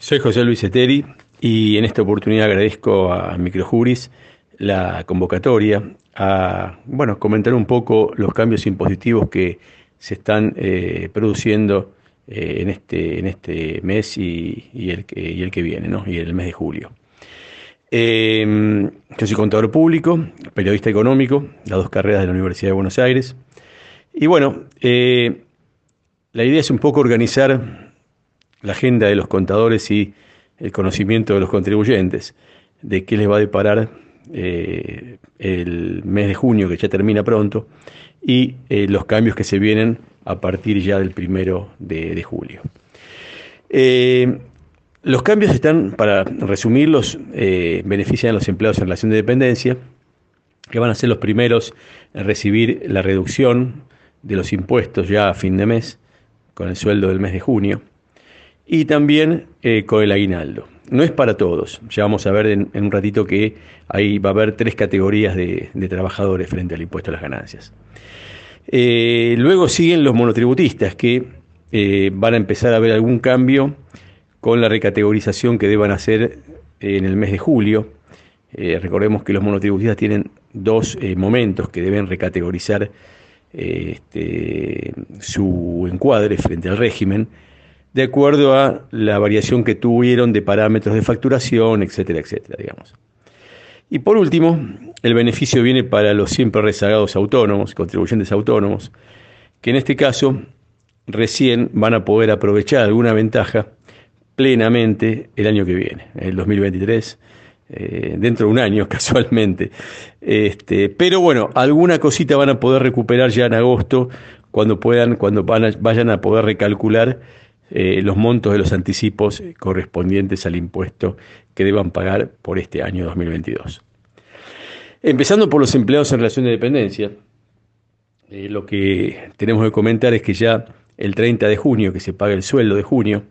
Soy José Luis Eteri y en esta oportunidad agradezco a Microjuris la convocatoria a bueno, comentar un poco los cambios impositivos que se están eh, produciendo eh, en, este, en este mes y, el, que, y el que viene, ¿no? y el mes de julio. Eh, yo soy contador público, periodista económico, las dos carreras de la Universidad de Buenos Aires. Y bueno, la idea es un poco organizar la agenda de los contadores y el conocimiento de los contribuyentes de qué les va a deparar eh, el mes de junio, que ya termina pronto, y eh, los cambios que se vienen a partir ya del primero de, julio. Eh, los cambios están, para resumirlos, benefician a los empleados en relación de dependencia, que van a ser los primeros en recibir la reducción de los impuestos ya a fin de mes, con el sueldo del mes de junio y también eh, con el aguinaldo. No es para todos, ya vamos a ver en, un ratito que ahí va a haber tres categorías de, trabajadores frente al impuesto a las ganancias. Eh, luego siguen los monotributistas que eh, van a empezar a ver algún cambio con la recategorización que deban hacer en el mes de julio. recordemos que los monotributistas tienen dos momentos que deben recategorizar este, su encuadre frente al régimen de acuerdo a la variación que tuvieron de parámetros de facturación, etcétera, etcétera, digamos. Y por último, el beneficio viene para los siempre rezagados autónomos, contribuyentes autónomos, que en este caso recién van a poder aprovechar alguna ventaja plenamente el año que viene, el 2023, eh, dentro de un año casualmente. Este, pero bueno, alguna cosita van a poder recuperar ya en agosto cuando puedan, cuando vayan a poder recalcular eh, los montos de los anticipos correspondientes al impuesto que deban pagar por este año 2022. Empezando por los empleados en relación de dependencia, eh, lo que tenemos que comentar es que ya el 30 de junio, que se paga el sueldo de junio,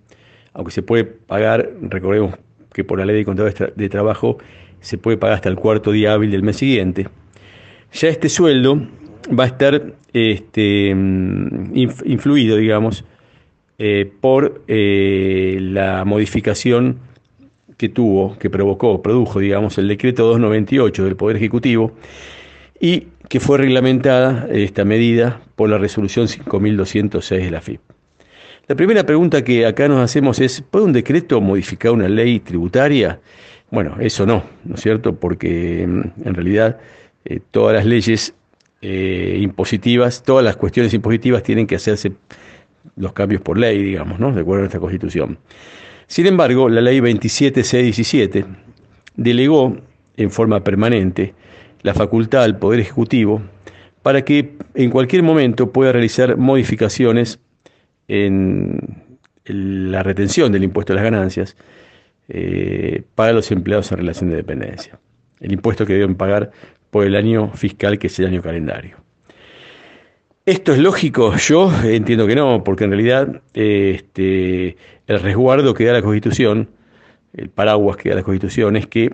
aunque se puede pagar, recordemos que por la ley de contadores de trabajo se puede pagar hasta el cuarto día hábil del mes siguiente, ya este sueldo va a estar este, mm, influido, digamos, eh, por eh, la modificación que tuvo, que provocó, produjo, digamos, el decreto 298 del Poder Ejecutivo y que fue reglamentada esta medida por la resolución 5206 de la FIP. La primera pregunta que acá nos hacemos es, ¿puede un decreto modificar una ley tributaria? Bueno, eso no, ¿no es cierto? Porque mm, en realidad eh, todas las leyes impositivas, todas las cuestiones impositivas tienen que hacerse los cambios por ley, digamos, ¿no? de acuerdo a nuestra Constitución. Sin embargo, la ley 27617 delegó en forma permanente la facultad al Poder Ejecutivo para que en cualquier momento pueda realizar modificaciones en la retención del impuesto a las ganancias eh, para los empleados en relación de dependencia. El impuesto que deben pagar por el año fiscal, que es el año calendario. ¿Esto es lógico? Yo entiendo que no, porque en realidad este, el resguardo que da la Constitución, el paraguas que da la Constitución, es que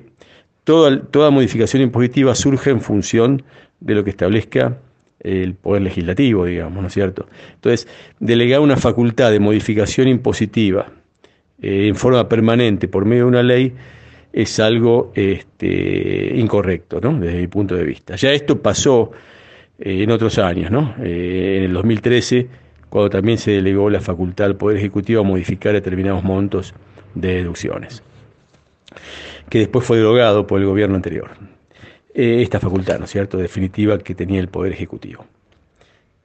toda, toda modificación impositiva surge en función de lo que establezca el Poder Legislativo, digamos, ¿no es cierto? Entonces, delegar una facultad de modificación impositiva eh, en forma permanente por medio de una ley es algo este, incorrecto, ¿no? Desde mi punto de vista. Ya esto pasó en otros años, ¿no? Eh, en el 2013, cuando también se delegó la facultad al Poder Ejecutivo a modificar determinados montos de deducciones, que después fue derogado por el gobierno anterior. Eh, esta facultad, ¿no es cierto?, definitiva que tenía el Poder Ejecutivo.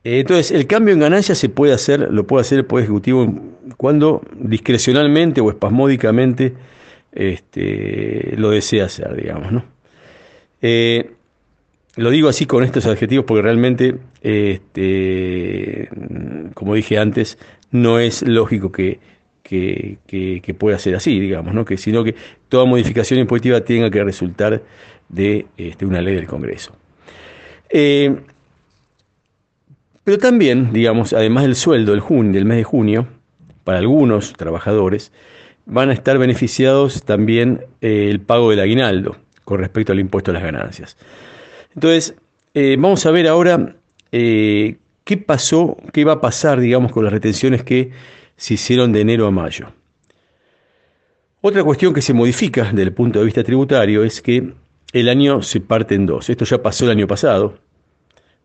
Entonces, el cambio en ganancias se puede hacer, lo puede hacer el Poder Ejecutivo cuando discrecionalmente o espasmódicamente este, lo desea hacer, digamos, ¿no? Lo digo así con estos adjetivos porque realmente, este, como dije antes, no es lógico que, que, pueda ser así, digamos, ¿no? que, sino que toda modificación impositiva tenga que resultar de este, una ley del Congreso. Eh, pero también, digamos, además del sueldo del, junio, del mes de junio, para algunos trabajadores, van a estar beneficiados también eh, el pago del aguinaldo con respecto al impuesto a las ganancias. Entonces, eh, vamos a ver ahora eh, qué pasó, qué va a pasar, digamos, con las retenciones que se hicieron de enero a mayo. Otra cuestión que se modifica desde el punto de vista tributario es que el año se parte en dos. Esto ya pasó el año pasado,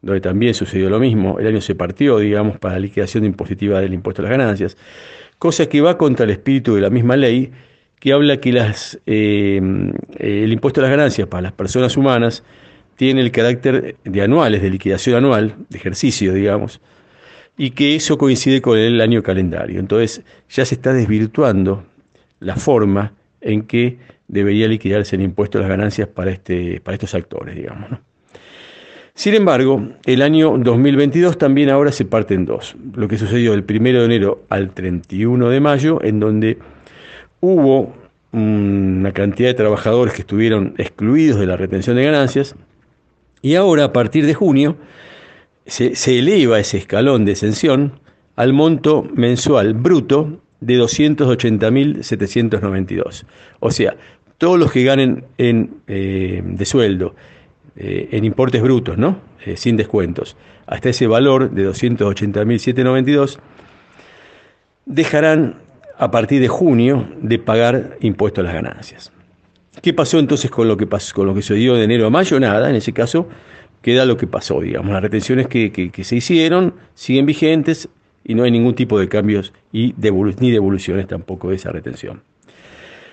donde también sucedió lo mismo. El año se partió, digamos, para la liquidación impositiva del impuesto a las ganancias, cosa que va contra el espíritu de la misma ley que habla que eh, el impuesto a las ganancias para las personas humanas tiene el carácter de anuales, de liquidación anual, de ejercicio, digamos, y que eso coincide con el año calendario. Entonces ya se está desvirtuando la forma en que debería liquidarse el impuesto a las ganancias para, este, para estos actores, digamos. Sin embargo, el año 2022 también ahora se parte en dos. Lo que sucedió del 1 de enero al 31 de mayo, en donde hubo una cantidad de trabajadores que estuvieron excluidos de la retención de ganancias, y ahora a partir de junio se, eleva ese escalón de exención al monto mensual bruto de 280.792. O sea, todos los que ganen en, eh, de sueldo eh, en importes brutos, ¿no? Eh, sin descuentos, hasta ese valor de 280.792, dejarán a partir de junio de pagar impuestos a las ganancias. ¿Qué pasó entonces con lo que pasó, con lo que se dio de enero a mayo? Nada, en ese caso queda lo que pasó, digamos, las retenciones que, que, se hicieron siguen vigentes y no hay ningún tipo de cambios y ni devoluciones tampoco de esa retención.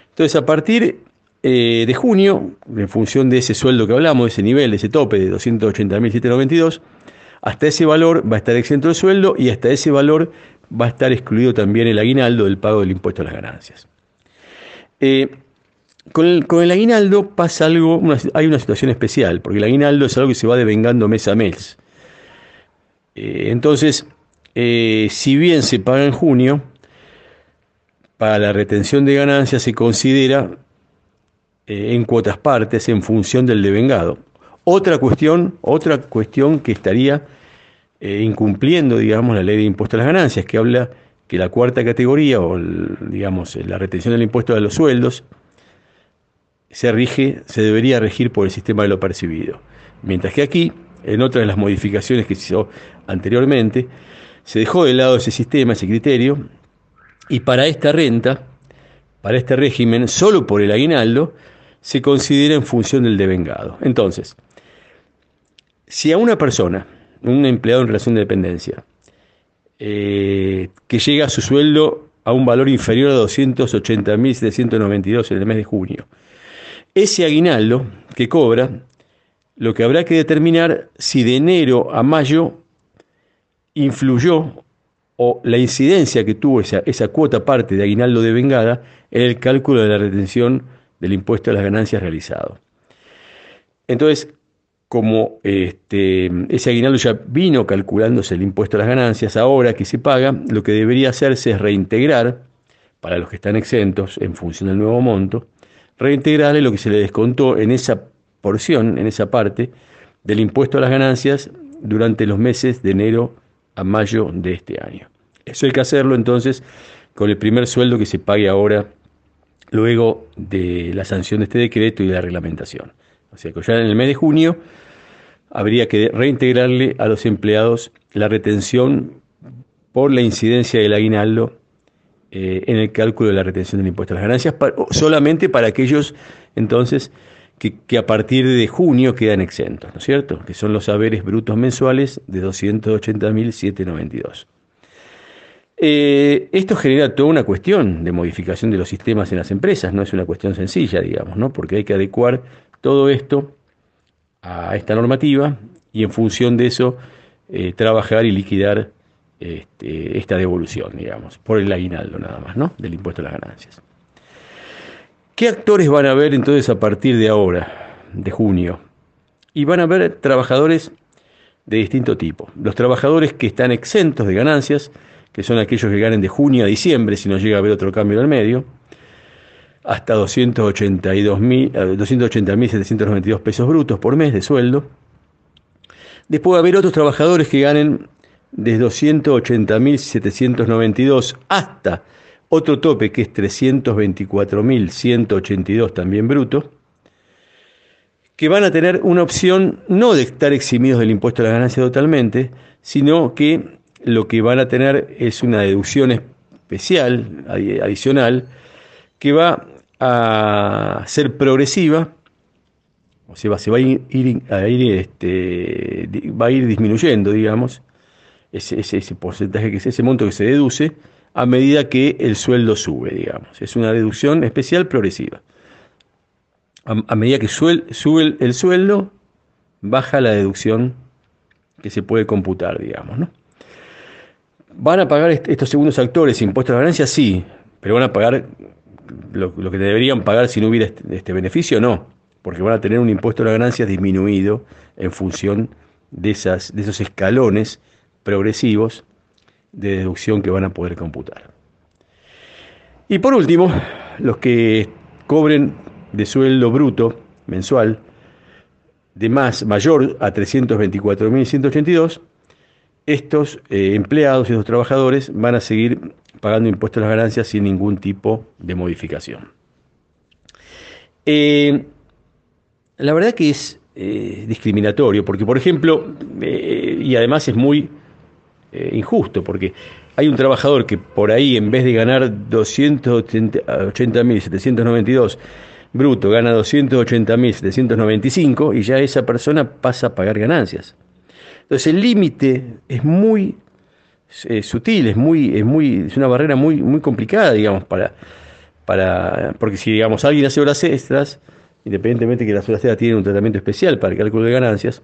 Entonces, a partir eh, de junio, en función de ese sueldo que hablamos, ese nivel, ese tope de 280.792, hasta ese valor va a estar exento de sueldo y hasta ese valor va a estar excluido también el aguinaldo del pago del impuesto a las ganancias. Eh, con, el, aguinaldo pasa algo, hay una situación especial, porque el aguinaldo es algo que se va devengando mes a mes. Eh, entonces, si bien se paga en junio, para la retención de ganancias se considera eh, en cuotas partes en función del devengado. Otra cuestión, otra cuestión que estaría eh, incumpliendo, digamos, la ley de impuesto a las ganancias, que habla que la cuarta categoría, o digamos, la retención del impuesto a los sueldos, se rige, se debería regir por el sistema de lo percibido. Mientras que aquí, en otra de las modificaciones que se hizo anteriormente, se dejó de lado ese sistema, ese criterio, y para esta renta, para este régimen, solo por el aguinaldo, se considera en función del devengado. Entonces, si a una persona, un empleado en relación de dependencia, eh, que llega a su sueldo a un valor inferior a 280.792 en el mes de junio, ese aguinaldo que cobra, lo que habrá que determinar si de enero a mayo influyó o la incidencia que tuvo esa, cuota parte de aguinaldo de vengada en el cálculo de la retención del impuesto a las ganancias realizado. Entonces, como este, ese aguinaldo ya vino calculándose el impuesto a las ganancias, ahora que se paga, lo que debería hacerse es reintegrar, para los que están exentos en función del nuevo monto, reintegrarle lo que se le descontó en esa porción, en esa parte, del impuesto a las ganancias durante los meses de enero a mayo de este año. Eso hay que hacerlo entonces con el primer sueldo que se pague ahora luego de la sanción de este decreto y de la reglamentación. O sea que ya en el mes de junio habría que reintegrarle a los empleados la retención por la incidencia del aguinaldo eh, en el cálculo de la retención del impuesto a las ganancias, solamente para aquellos entonces que, a partir de junio quedan exentos, ¿no es cierto? Que son los saberes brutos mensuales de 280.792. Eh, esto genera toda una cuestión de modificación de los sistemas en las empresas, no es una cuestión sencilla, digamos, ¿no? porque hay que adecuar todo esto a esta normativa y en función de eso eh, trabajar y liquidar este, esta devolución, digamos, por el aguinaldo nada más, ¿no? Del impuesto a las ganancias. ¿Qué actores van a ver entonces a partir de ahora, de junio? Y van a ver trabajadores de distinto tipo. Los trabajadores que están exentos de ganancias, que son aquellos que ganen de junio a diciembre, si no llega a haber otro cambio en el medio, hasta 280.792 eh, pesos brutos por mes de sueldo. Después va a haber otros trabajadores que ganen de 280.792 hasta otro tope que es 324.182 también bruto, que van a tener una opción no de estar eximidos del impuesto a la ganancia totalmente, sino que lo que van a tener es una deducción especial, adicional, que va a ser progresiva, o sea, se va a ir, a ir, este, va a ir disminuyendo, digamos, ese, ese, porcentaje, que es ese monto que se deduce, a medida que el sueldo sube, digamos. Es una deducción especial progresiva. A, medida que sube el, sueldo, baja la deducción que se puede computar, digamos, ¿no? ¿Van a pagar estos segundos actores impuestos a ganancias? Sí, pero van a pagar lo, que deberían pagar si no hubiera este, este, beneficio, no, porque van a tener un impuesto a las ganancias disminuido en función de, esas, de esos escalones progresivos de deducción que van a poder computar. Y por último, los que cobren de sueldo bruto mensual de más mayor a 324.182, estos eh, empleados y estos trabajadores van a seguir pagando impuestos a las ganancias sin ningún tipo de modificación. Eh, la verdad que es eh, discriminatorio, porque por ejemplo, y además es muy injusto, porque hay un trabajador que por ahí en vez de ganar 280.792 bruto, gana 280.795 y ya esa persona pasa a pagar ganancias. Entonces el límite es muy eh, sutil, es muy, es muy, es una barrera muy, muy complicada, digamos, para, para, porque si digamos alguien hace horas extras, independientemente que las horas extras tienen un tratamiento especial para el cálculo de ganancias,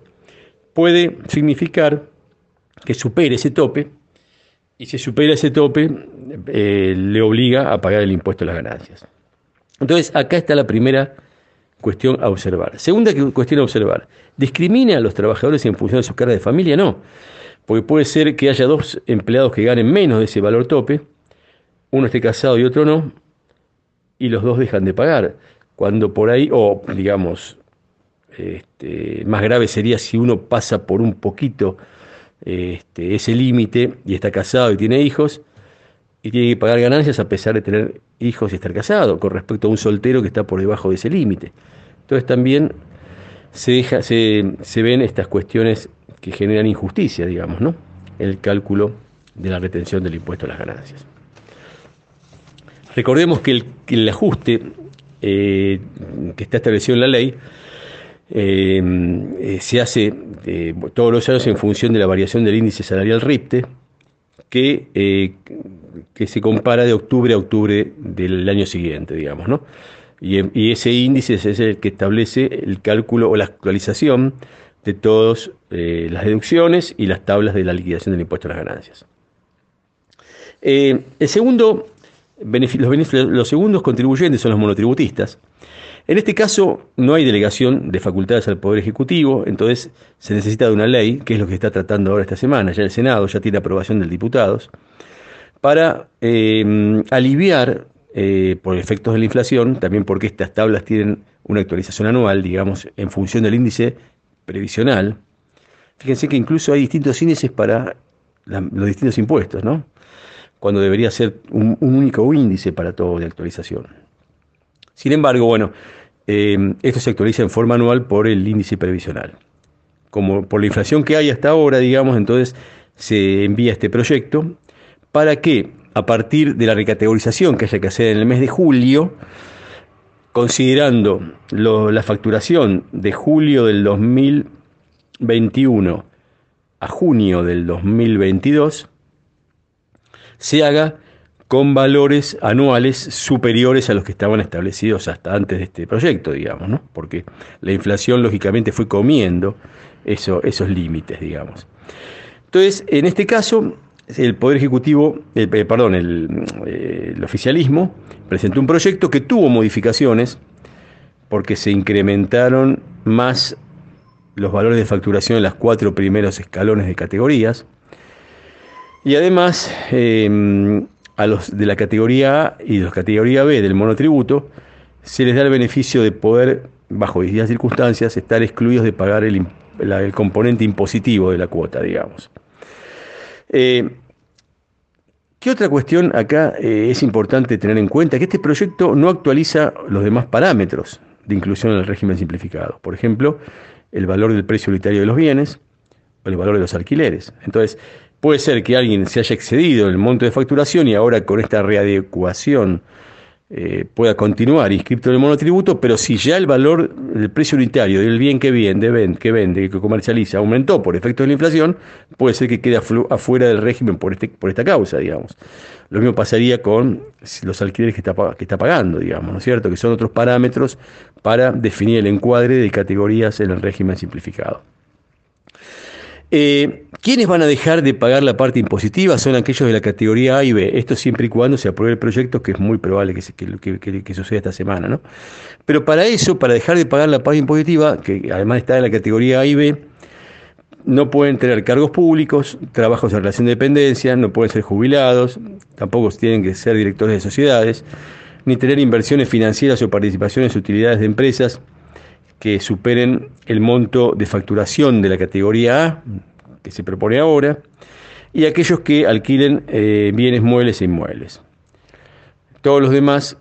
puede significar que supere ese tope, y si supera ese tope, eh, le obliga a pagar el impuesto a las ganancias. Entonces, acá está la primera cuestión a observar. Segunda cuestión a observar. ¿Discrimina a los trabajadores en función de su carga de familia? No. Porque puede ser que haya dos empleados que ganen menos de ese valor tope, uno esté casado y otro no, y los dos dejan de pagar. Cuando por ahí, o digamos, este, más grave sería si uno pasa por un poquito este, ese límite y está casado y tiene hijos, y tiene que pagar ganancias a pesar de tener hijos y estar casado, con respecto a un soltero que está por debajo de ese límite. Entonces también se, deja, se, se, ven estas cuestiones que generan injusticia, digamos, ¿no? El cálculo de la retención del impuesto a las ganancias. Recordemos que el, ajuste eh, que está establecido en la ley eh, eh, se hace todos los años en función de la variación del índice salarial RIPTE, que que se compara de octubre a octubre del año siguiente, digamos, ¿no? Y, ese índice es el que establece el cálculo o la actualización de todas eh, las deducciones y las tablas de la liquidación del impuesto a las ganancias. Eh, el segundo, los, segundos contribuyentes son los monotributistas. En este caso no hay delegación de facultades al Poder Ejecutivo, entonces se necesita de una ley, que es lo que está tratando ahora esta semana. Ya el Senado ya tiene aprobación del diputados para em, aliviar eh, por efectos de la inflación, también porque estas tablas tienen una actualización anual, digamos, en función del índice previsional. Fíjense que incluso hay distintos índices para los distintos impuestos, ¿no? Cuando debería ser un, único índice para todo de actualización. Sin embargo, bueno, em, esto se actualiza en forma anual por el índice previsional. Como por la inflación que hay hasta ahora, digamos, entonces se envía este proyecto para que a partir de la recategorización que haya que hacer en el mes de julio, considerando la facturación de julio del 2021 a junio del 2022, se haga con valores anuales superiores a los que estaban establecidos hasta antes de este proyecto, digamos, ¿no? Porque la inflación lógicamente fue comiendo esos límites, digamos. Entonces, en este caso, el Poder Ejecutivo, eh, perdón, eh, el, oficialismo presentó un proyecto que tuvo modificaciones porque se incrementaron más los valores de facturación en los cuatro primeros escalones de categorías y además em, a los de la categoría A y de la categoría B del monotributo se les da el beneficio de poder, bajo distintas circunstancias, estar excluidos de pagar el componente impositivo de la cuota, digamos. Eh, ¿Qué otra cuestión acá eh, es importante tener en cuenta? Que este proyecto no actualiza los demás parámetros de inclusión en el régimen simplificado. Por ejemplo, el valor del precio unitario de los bienes o el valor de los alquileres. Entonces, puede ser que alguien se haya excedido el monto de facturación y ahora con esta readecuación eh, pueda continuar inscrito en el monotributo, pero si ya el valor del precio unitario del bien que vende, que vende, que comercializa, aumentó por efecto de la inflación, puede ser que quede afuera del régimen por, este, por esta causa, digamos. Lo mismo pasaría con los alquileres que está, que está pagando, digamos, ¿no es cierto? Que son otros parámetros para definir el encuadre de categorías en el régimen simplificado. Eh, ¿Quiénes van a dejar de pagar la parte impositiva? Son aquellos de la categoría A y B. Esto siempre y cuando se apruebe el proyecto, que es muy probable que, suceda esta semana. ¿no? Pero para eso, para dejar de pagar la parte impositiva, que además está en la categoría A y B, no pueden tener cargos públicos, trabajos en relación de dependencia, no pueden ser jubilados, tampoco tienen que ser directores de sociedades, ni tener inversiones financieras o participaciones en utilidades de empresas que superen el monto de facturación de la categoría A, que se propone ahora, y aquellos que alquilen eh, bienes muebles e inmuebles. Todos los demás,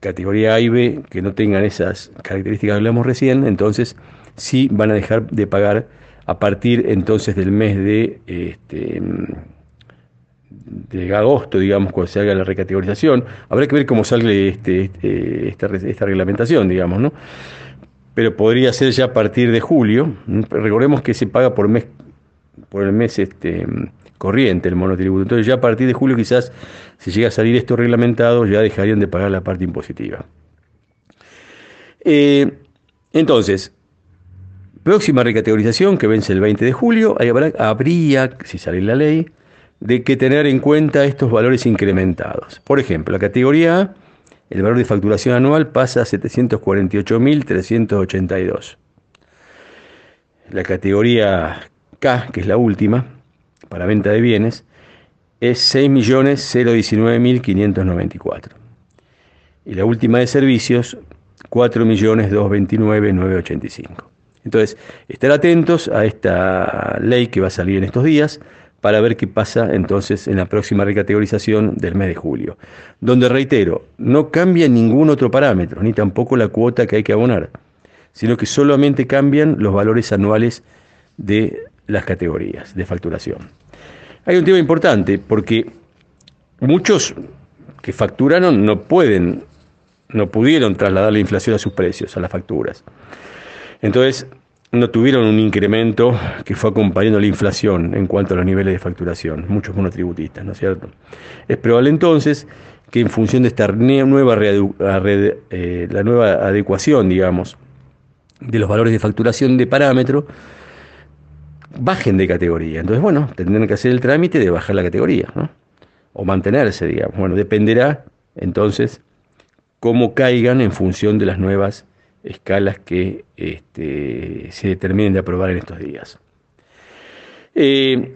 categoría A y B, que no tengan esas características que hablamos recién, entonces sí van a dejar de pagar a partir entonces del mes de, este, de agosto, digamos, cuando se haga la recategorización. Habrá que ver cómo sale este, este esta, esta reglamentación, digamos, ¿no? Pero podría ser ya a partir de julio. Recordemos que se paga por mes por el mes este, corriente el monotributo. Entonces ya a partir de julio quizás si llega a salir esto reglamentado ya dejarían de pagar la parte impositiva. Eh, entonces, próxima recategorización que vence el 20 de julio, habría, si sale la ley, de que tener en cuenta estos valores incrementados. Por ejemplo, la categoría A el valor de facturación anual pasa a 748.382. La categoría K, que es la última, para venta de bienes, es 6.019.594. Y la última de servicios, 4.229.985. Entonces, estar atentos a esta ley que va a salir en estos días para ver qué pasa entonces en la próxima recategorización del mes de julio, donde reitero, no cambia ningún otro parámetro, ni tampoco la cuota que hay que abonar, sino que solamente cambian los valores anuales de las categorías de facturación. Hay un tema importante, porque muchos que facturaron no pueden, no pudieron trasladar la inflación a sus precios, a las facturas. Entonces, no tuvieron un incremento que fue acompañando la inflación en cuanto a los niveles de facturación, muchos monotributistas, ¿no es cierto? Es probable entonces que en función de esta nueva, eh, la nueva adecuación, digamos, de los valores de facturación de parámetro, bajen de categoría. Entonces, bueno, tendrán que hacer el trámite de bajar la categoría, ¿no? O mantenerse, digamos. Bueno, dependerá entonces cómo caigan en función de las nuevas escalas que este, se determinen de aprobar en estos días. Eh,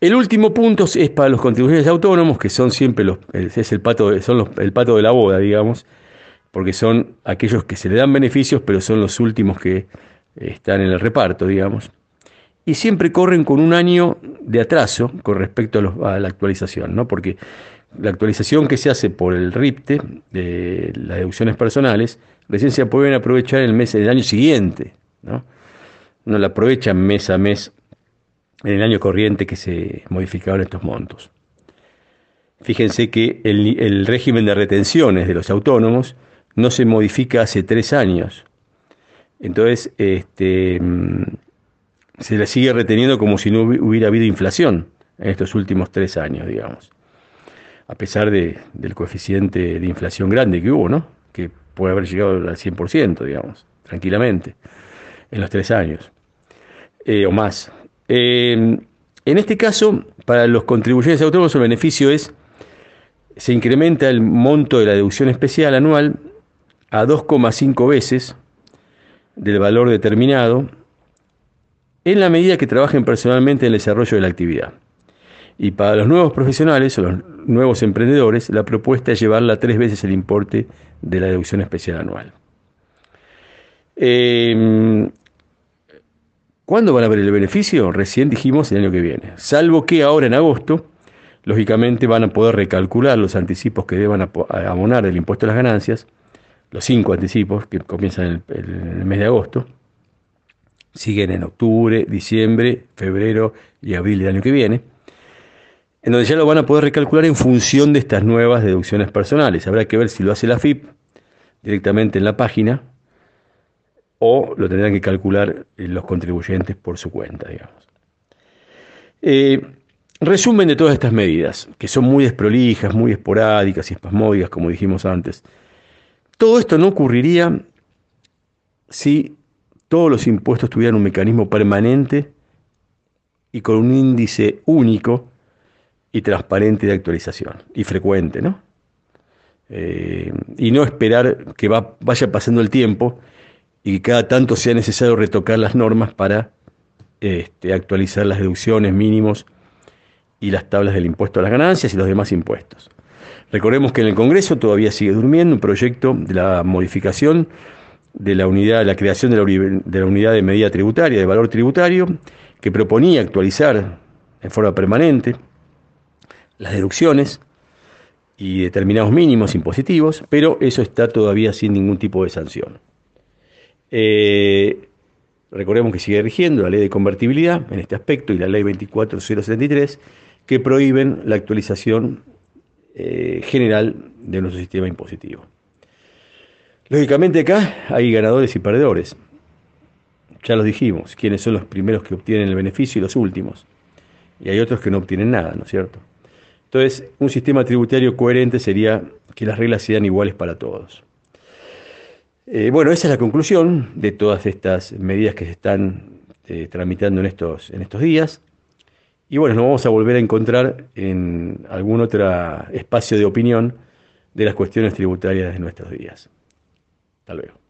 el último punto es para los contribuyentes autónomos, que son siempre es el pato, son el pato de la boda, digamos, porque son aquellos que se le dan beneficios, pero son los últimos que están en el reparto, digamos. Y siempre corren con un año de atraso con respecto a, a la actualización, ¿no? Porque la actualización que se hace por el RIPTE, de las deducciones personales, recién se pueden aprovechar el mes del año siguiente, ¿no? No la aprovechan mes a mes en el año corriente que se modificaron estos montos. Fíjense que el, régimen de retenciones de los autónomos no se modifica hace tres años. Entonces, este, mm, se le sigue reteniendo como si no hubiera habido inflación en estos últimos tres años, digamos a pesar de, del coeficiente de inflación grande que hubo, ¿no? que puede haber llegado al 100%, digamos, tranquilamente, en los tres años, eh, o más. en este caso, para los contribuyentes autónomos, el beneficio es, se incrementa el monto de la deducción especial anual a 2,5 veces del valor determinado en la medida que trabajen personalmente en el desarrollo de la actividad. Y para los nuevos profesionales o los nuevos emprendedores, la propuesta es llevarla tres veces el importe de la deducción especial anual. Em, ¿Cuándo van a ver el beneficio? Recién dijimos el año que viene. Salvo que ahora en agosto, lógicamente van a poder recalcular los anticipos que deban abonar del impuesto a las ganancias, los cinco anticipos que comienzan en el mes de agosto, siguen en octubre, diciembre, febrero y abril del año que viene en donde ya lo van a poder recalcular en función de estas nuevas deducciones personales. Habrá que ver si lo hace la FIP directamente en la página o lo tendrán que calcular eh, los contribuyentes por su cuenta, digamos. Eh, resumen de todas estas medidas, que son muy desprolijas, muy esporádicas y espasmódicas, como dijimos antes. Todo esto no ocurriría si todos los impuestos tuvieran un mecanismo permanente y con un índice único y transparente de actualización y frecuente, ¿no? Eh, y no esperar que vaya pasando el tiempo y que cada tanto sea necesario retocar las normas para este, actualizar las deducciones mínimos y las tablas del impuesto a las ganancias y los demás impuestos. Recordemos que en el Congreso todavía sigue durmiendo un proyecto de la modificación de la unidad, la creación de la, de la unidad de medida tributaria, de valor tributario, que proponía actualizar en forma permanente las deducciones y determinados mínimos impositivos, pero eso está todavía sin ningún tipo de sanción. Eh, recordemos que sigue rigiendo la ley de convertibilidad en este aspecto y la ley 24073 que prohíben la actualización eh, general de nuestro sistema impositivo. Lógicamente acá hay ganadores y perdedores. Ya los dijimos, quiénes son los primeros que obtienen el beneficio y los últimos. Y hay otros que no obtienen nada, ¿no es cierto? Entonces, un sistema tributario coherente sería que las reglas sean iguales para todos. Eh, bueno, esa es la conclusión de todas estas medidas que se están eh, tramitando en estos, en estos días. Y bueno, nos vamos a volver a encontrar en algún otro espacio de opinión de las cuestiones tributarias de nuestros días. Hasta luego.